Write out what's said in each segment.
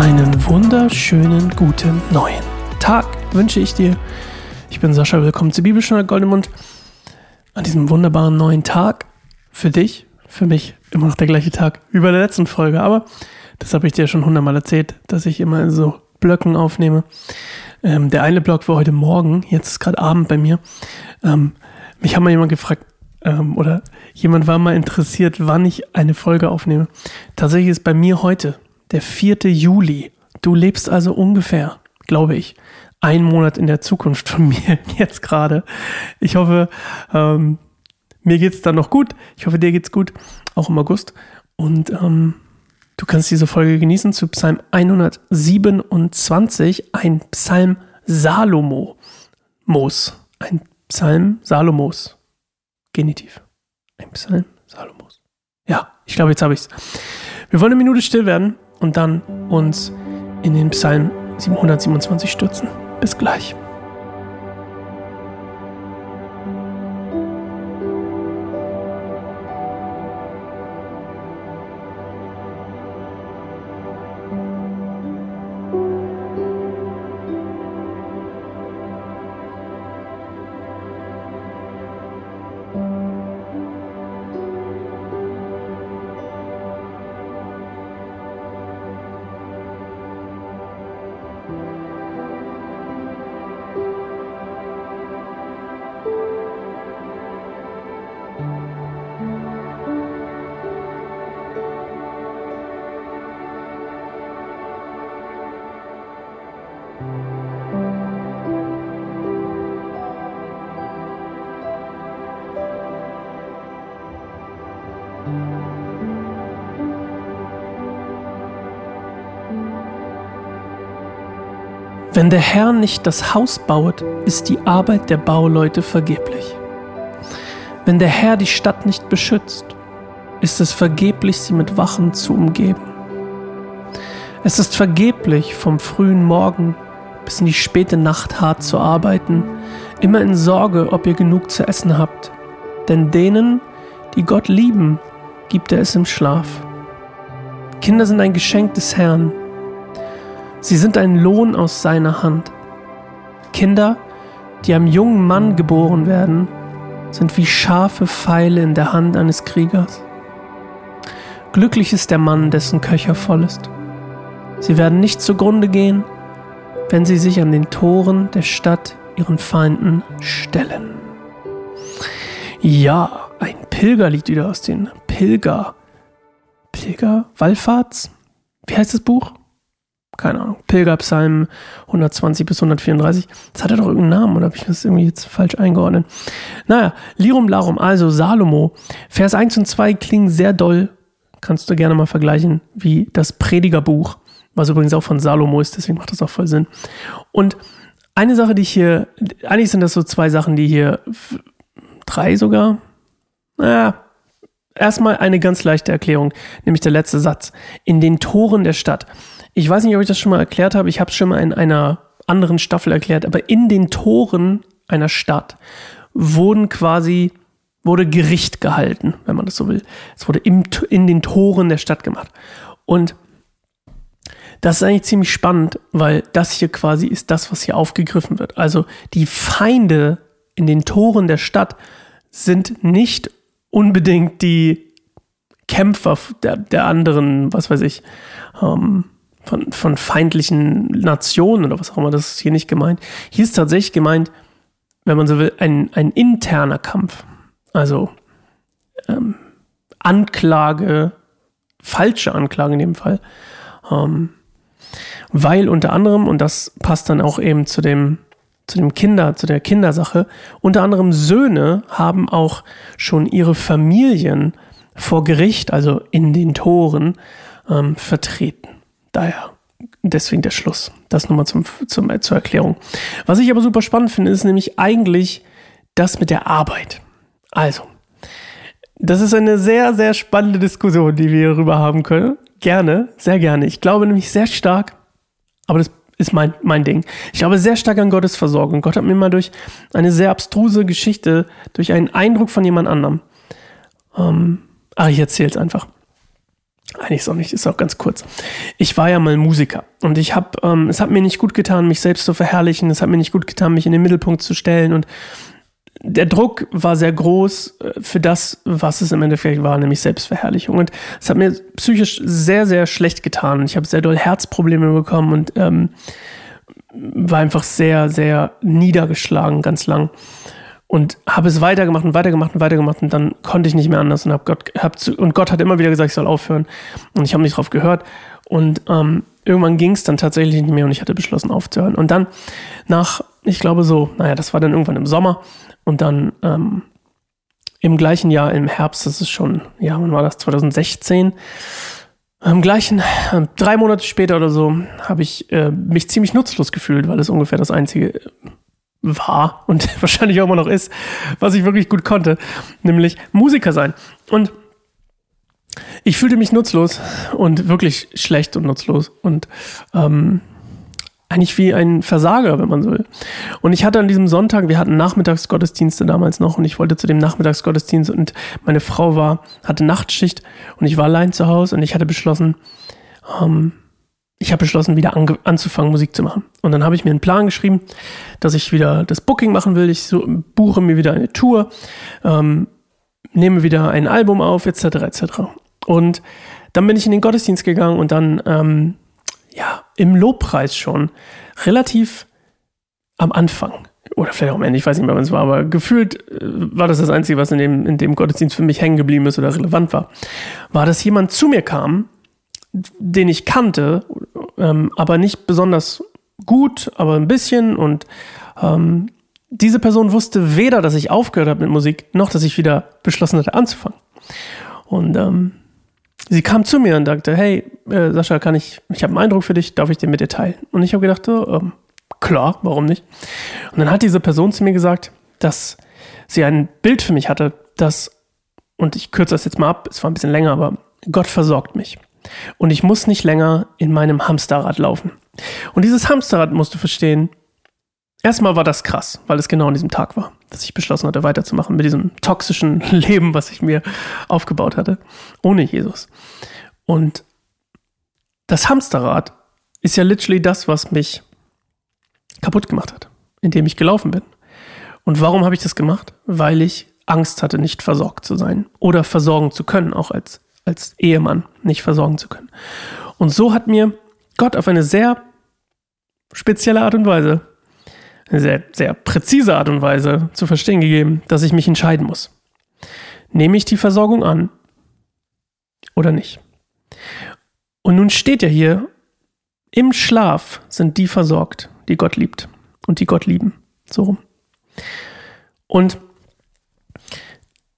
Einen wunderschönen guten neuen Tag wünsche ich dir. Ich bin Sascha, willkommen zu Bibelstunde Goldemund. An diesem wunderbaren neuen Tag für dich, für mich immer noch der gleiche Tag wie bei der letzten Folge, aber das habe ich dir schon hundertmal erzählt, dass ich immer in so Blöcken aufnehme. Ähm, der eine Block war heute Morgen, jetzt ist gerade Abend bei mir. Ähm, mich hat mal jemand gefragt, ähm, oder jemand war mal interessiert, wann ich eine Folge aufnehme. Tatsächlich ist bei mir heute der 4. Juli. Du lebst also ungefähr, glaube ich, einen Monat in der Zukunft von mir jetzt gerade. Ich hoffe, ähm, mir geht's dann noch gut. Ich hoffe, dir geht's gut, auch im August. Und ähm, du kannst diese Folge genießen zu Psalm 127, ein Psalm Salomo. Mos. Ein Psalm Salomos. Genitiv. Ein Psalm Salomos. Ja, ich glaube, jetzt habe ich's. Wir wollen eine Minute still werden und dann uns in den Psalm 727 stürzen. Bis gleich. Wenn der Herr nicht das Haus baut, ist die Arbeit der Bauleute vergeblich. Wenn der Herr die Stadt nicht beschützt, ist es vergeblich, sie mit Wachen zu umgeben. Es ist vergeblich, vom frühen Morgen bis in die späte Nacht hart zu arbeiten, immer in Sorge, ob ihr genug zu essen habt. Denn denen, die Gott lieben, gibt er es im Schlaf. Kinder sind ein Geschenk des Herrn, Sie sind ein Lohn aus seiner Hand. Kinder, die einem jungen Mann geboren werden, sind wie scharfe Pfeile in der Hand eines Kriegers. Glücklich ist der Mann, dessen Köcher voll ist. Sie werden nicht zugrunde gehen, wenn sie sich an den Toren der Stadt ihren Feinden stellen. Ja, ein Pilgerlied wieder aus den Pilger. Pilger? Wallfahrts? Wie heißt das Buch? keine Ahnung, Pilgerpsalm 120 bis 134. Das hat er doch irgendeinen Namen oder habe ich das irgendwie jetzt falsch eingeordnet? Naja, Lirum Larum, also Salomo. Vers 1 und 2 klingen sehr doll. Kannst du gerne mal vergleichen, wie das Predigerbuch, was übrigens auch von Salomo ist, deswegen macht das auch voll Sinn. Und eine Sache, die ich hier, eigentlich sind das so zwei Sachen, die hier, drei sogar, naja, erstmal eine ganz leichte Erklärung, nämlich der letzte Satz. In den Toren der Stadt. Ich weiß nicht, ob ich das schon mal erklärt habe. Ich habe es schon mal in einer anderen Staffel erklärt. Aber in den Toren einer Stadt wurden quasi wurde Gericht gehalten, wenn man das so will. Es wurde im, in den Toren der Stadt gemacht. Und das ist eigentlich ziemlich spannend, weil das hier quasi ist das, was hier aufgegriffen wird. Also die Feinde in den Toren der Stadt sind nicht unbedingt die Kämpfer der, der anderen, was weiß ich, ähm, von, von feindlichen Nationen oder was auch immer, das ist hier nicht gemeint. Hier ist tatsächlich gemeint, wenn man so will, ein, ein interner Kampf. Also ähm, Anklage, falsche Anklage in dem Fall. Ähm, weil unter anderem, und das passt dann auch eben zu dem, zu dem Kinder, zu der Kindersache, unter anderem Söhne haben auch schon ihre Familien vor Gericht, also in den Toren, ähm, vertreten. Daher, deswegen der Schluss. Das nochmal zum, zum, zur Erklärung. Was ich aber super spannend finde, ist nämlich eigentlich das mit der Arbeit. Also, das ist eine sehr, sehr spannende Diskussion, die wir hierüber haben können. Gerne, sehr gerne. Ich glaube nämlich sehr stark, aber das ist mein, mein Ding. Ich glaube sehr stark an Gottes Versorgung. Gott hat mir mal durch eine sehr abstruse Geschichte, durch einen Eindruck von jemand anderem, ähm, ach, ich erzähle es einfach. eigentlich ist auch nicht, ist auch ganz kurz. Ich war ja mal Musiker und ich habe, ähm, es hat mir nicht gut getan, mich selbst zu verherrlichen. Es hat mir nicht gut getan, mich in den Mittelpunkt zu stellen und der Druck war sehr groß äh, für das, was es im Endeffekt war, nämlich Selbstverherrlichung. Und es hat mir psychisch sehr, sehr schlecht getan. Ich habe sehr doll Herzprobleme bekommen und ähm, war einfach sehr, sehr niedergeschlagen, ganz lang. Und habe es weitergemacht und weitergemacht und weitergemacht und dann konnte ich nicht mehr anders und hab Gott, hab zu, und Gott hat immer wieder gesagt, ich soll aufhören. Und ich habe nicht drauf gehört. Und ähm, irgendwann ging es dann tatsächlich nicht mehr und ich hatte beschlossen aufzuhören. Und dann nach, ich glaube so, naja, das war dann irgendwann im Sommer und dann ähm, im gleichen Jahr, im Herbst, das ist schon, ja, wann war das, 2016, im gleichen, äh, drei Monate später oder so, habe ich äh, mich ziemlich nutzlos gefühlt, weil es ungefähr das einzige war und wahrscheinlich auch immer noch ist, was ich wirklich gut konnte, nämlich Musiker sein. Und ich fühlte mich nutzlos und wirklich schlecht und nutzlos und ähm, eigentlich wie ein Versager, wenn man so will. Und ich hatte an diesem Sonntag, wir hatten Nachmittagsgottesdienste damals noch und ich wollte zu dem Nachmittagsgottesdienst und meine Frau war, hatte Nachtschicht und ich war allein zu Hause und ich hatte beschlossen, ähm, ich habe beschlossen, wieder an, anzufangen, Musik zu machen. Und dann habe ich mir einen Plan geschrieben, dass ich wieder das Booking machen will. Ich so, buche mir wieder eine Tour, ähm, nehme wieder ein Album auf, etc. etc. Und dann bin ich in den Gottesdienst gegangen und dann ähm, ja, im Lobpreis schon relativ am Anfang. Oder vielleicht auch am Ende, ich weiß nicht mehr, wann es war, aber gefühlt äh, war das das Einzige, was in dem, in dem Gottesdienst für mich hängen geblieben ist oder relevant war. War, dass jemand zu mir kam, den ich kannte, ähm, aber nicht besonders gut, aber ein bisschen. Und ähm, diese Person wusste weder, dass ich aufgehört habe mit Musik, noch dass ich wieder beschlossen hatte anzufangen. Und ähm, sie kam zu mir und sagte, hey, äh, Sascha, kann ich, ich habe einen Eindruck für dich, darf ich den mit dir teilen? Und ich habe gedacht, oh, ähm, klar, warum nicht? Und dann hat diese Person zu mir gesagt, dass sie ein Bild für mich hatte, das, und ich kürze das jetzt mal ab, es war ein bisschen länger, aber Gott versorgt mich. Und ich muss nicht länger in meinem Hamsterrad laufen. Und dieses Hamsterrad musst du verstehen, erstmal war das krass, weil es genau an diesem Tag war, dass ich beschlossen hatte, weiterzumachen mit diesem toxischen Leben, was ich mir aufgebaut hatte, ohne Jesus. Und das Hamsterrad ist ja literally das, was mich kaputt gemacht hat, indem ich gelaufen bin. Und warum habe ich das gemacht? Weil ich Angst hatte, nicht versorgt zu sein oder versorgen zu können, auch als, als Ehemann nicht versorgen zu können. Und so hat mir Gott auf eine sehr spezielle Art und Weise eine sehr, sehr präzise Art und Weise zu verstehen gegeben, dass ich mich entscheiden muss. Nehme ich die Versorgung an oder nicht? Und nun steht ja hier, im Schlaf sind die versorgt, die Gott liebt und die Gott lieben. So rum. Und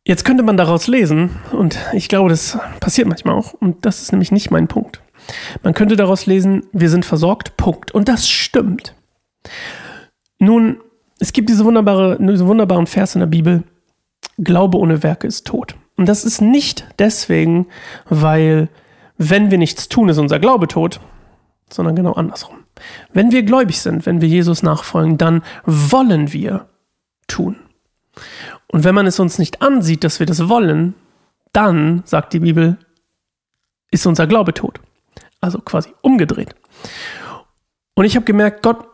jetzt könnte man daraus lesen, und ich glaube, das passiert manchmal auch, und das ist nämlich nicht mein Punkt. Man könnte daraus lesen, wir sind versorgt, Punkt. Und das stimmt. Nun, es gibt diese, wunderbare, diese wunderbaren Vers in der Bibel, Glaube ohne Werke ist tot. Und das ist nicht deswegen, weil wenn wir nichts tun, ist unser Glaube tot, sondern genau andersrum. Wenn wir gläubig sind, wenn wir Jesus nachfolgen, dann wollen wir tun. Und wenn man es uns nicht ansieht, dass wir das wollen, dann, sagt die Bibel, ist unser Glaube tot. Also quasi umgedreht. Und ich habe gemerkt, Gott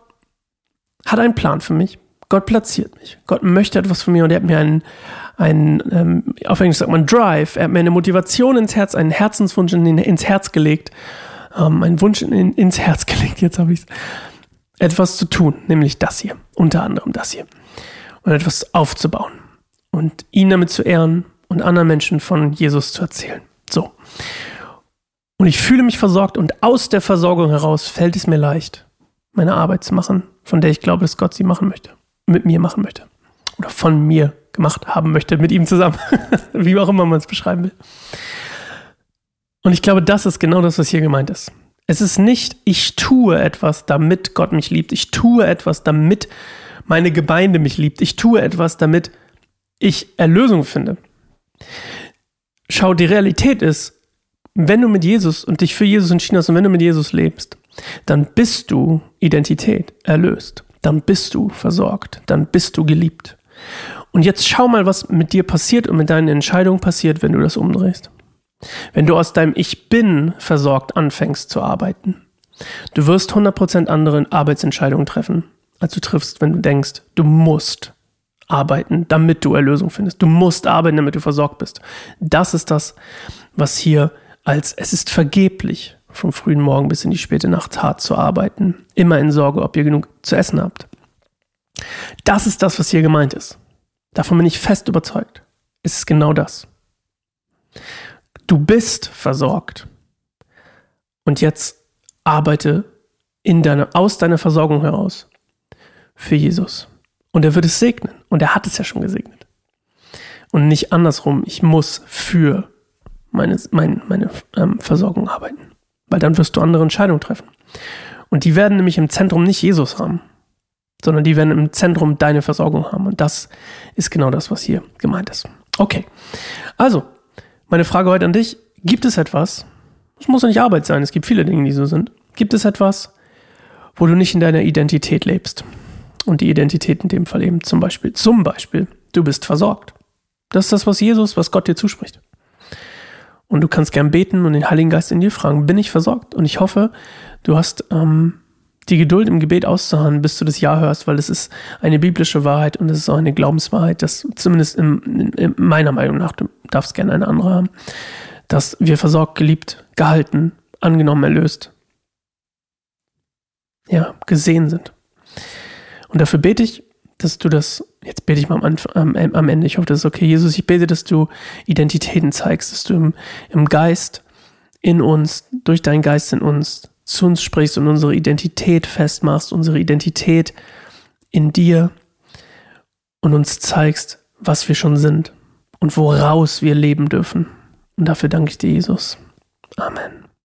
hat einen Plan für mich. Gott platziert mich. Gott möchte etwas von mir und er hat mir einen, einen ähm, auf Englisch sagt man Drive, er hat mir eine Motivation ins Herz, einen Herzenswunsch in, ins Herz gelegt, ähm, einen Wunsch in, ins Herz gelegt, jetzt habe ich es, etwas zu tun, nämlich das hier, unter anderem das hier. Und etwas aufzubauen und ihn damit zu ehren und anderen Menschen von Jesus zu erzählen. So. Und ich fühle mich versorgt und aus der Versorgung heraus fällt es mir leicht, meine Arbeit zu machen, von der ich glaube, dass Gott sie machen möchte, mit mir machen möchte. Oder von mir gemacht haben möchte, mit ihm zusammen. Wie auch immer man es beschreiben will. Und ich glaube, das ist genau das, was hier gemeint ist. Es ist nicht, ich tue etwas, damit Gott mich liebt. Ich tue etwas, damit meine Gemeinde mich liebt. Ich tue etwas, damit ich Erlösung finde. Schau, die Realität ist, wenn du mit Jesus und dich für Jesus entschieden hast und wenn du mit Jesus lebst, dann bist du Identität, erlöst. Dann bist du versorgt. Dann bist du geliebt. Und jetzt schau mal, was mit dir passiert und mit deinen Entscheidungen passiert, wenn du das umdrehst. Wenn du aus deinem Ich bin versorgt anfängst zu arbeiten, du wirst 100% andere Arbeitsentscheidungen treffen, als du triffst, wenn du denkst, du musst arbeiten, damit du Erlösung findest. Du musst arbeiten, damit du versorgt bist. Das ist das, was hier als es ist vergeblich vom frühen Morgen bis in die späte Nacht hart zu arbeiten, immer in Sorge, ob ihr genug zu essen habt. Das ist das, was hier gemeint ist. Davon bin ich fest überzeugt. Es ist genau das. Du bist versorgt. Und jetzt arbeite in deine, aus deiner Versorgung heraus für Jesus. Und er wird es segnen. Und er hat es ja schon gesegnet. Und nicht andersrum, ich muss für meine, meine, meine ähm, Versorgung arbeiten. Weil dann wirst du andere Entscheidungen treffen. Und die werden nämlich im Zentrum nicht Jesus haben, sondern die werden im Zentrum deine Versorgung haben. Und das ist genau das, was hier gemeint ist. Okay. Also, meine Frage heute an dich. Gibt es etwas, es muss ja nicht Arbeit sein, es gibt viele Dinge, die so sind. Gibt es etwas, wo du nicht in deiner Identität lebst? Und die Identität in dem Fall eben zum Beispiel, zum Beispiel, du bist versorgt. Das ist das, was Jesus, was Gott dir zuspricht. Und du kannst gern beten und den Heiligen Geist in dir fragen, bin ich versorgt? Und ich hoffe, du hast ähm, die Geduld im Gebet auszuharren, bis du das Ja hörst, weil es ist eine biblische Wahrheit und es ist auch eine Glaubenswahrheit, dass zumindest in, in, in meiner Meinung nach, du darfst gerne eine andere haben, dass wir versorgt, geliebt, gehalten, angenommen, erlöst, ja, gesehen sind. Und dafür bete ich, dass du das, jetzt bete ich mal am, am, am Ende, ich hoffe, das ist okay. Jesus, ich bete, dass du Identitäten zeigst, dass du im, im Geist in uns, durch deinen Geist in uns zu uns sprichst und unsere Identität festmachst, unsere Identität in dir und uns zeigst, was wir schon sind und woraus wir leben dürfen. Und dafür danke ich dir, Jesus. Amen.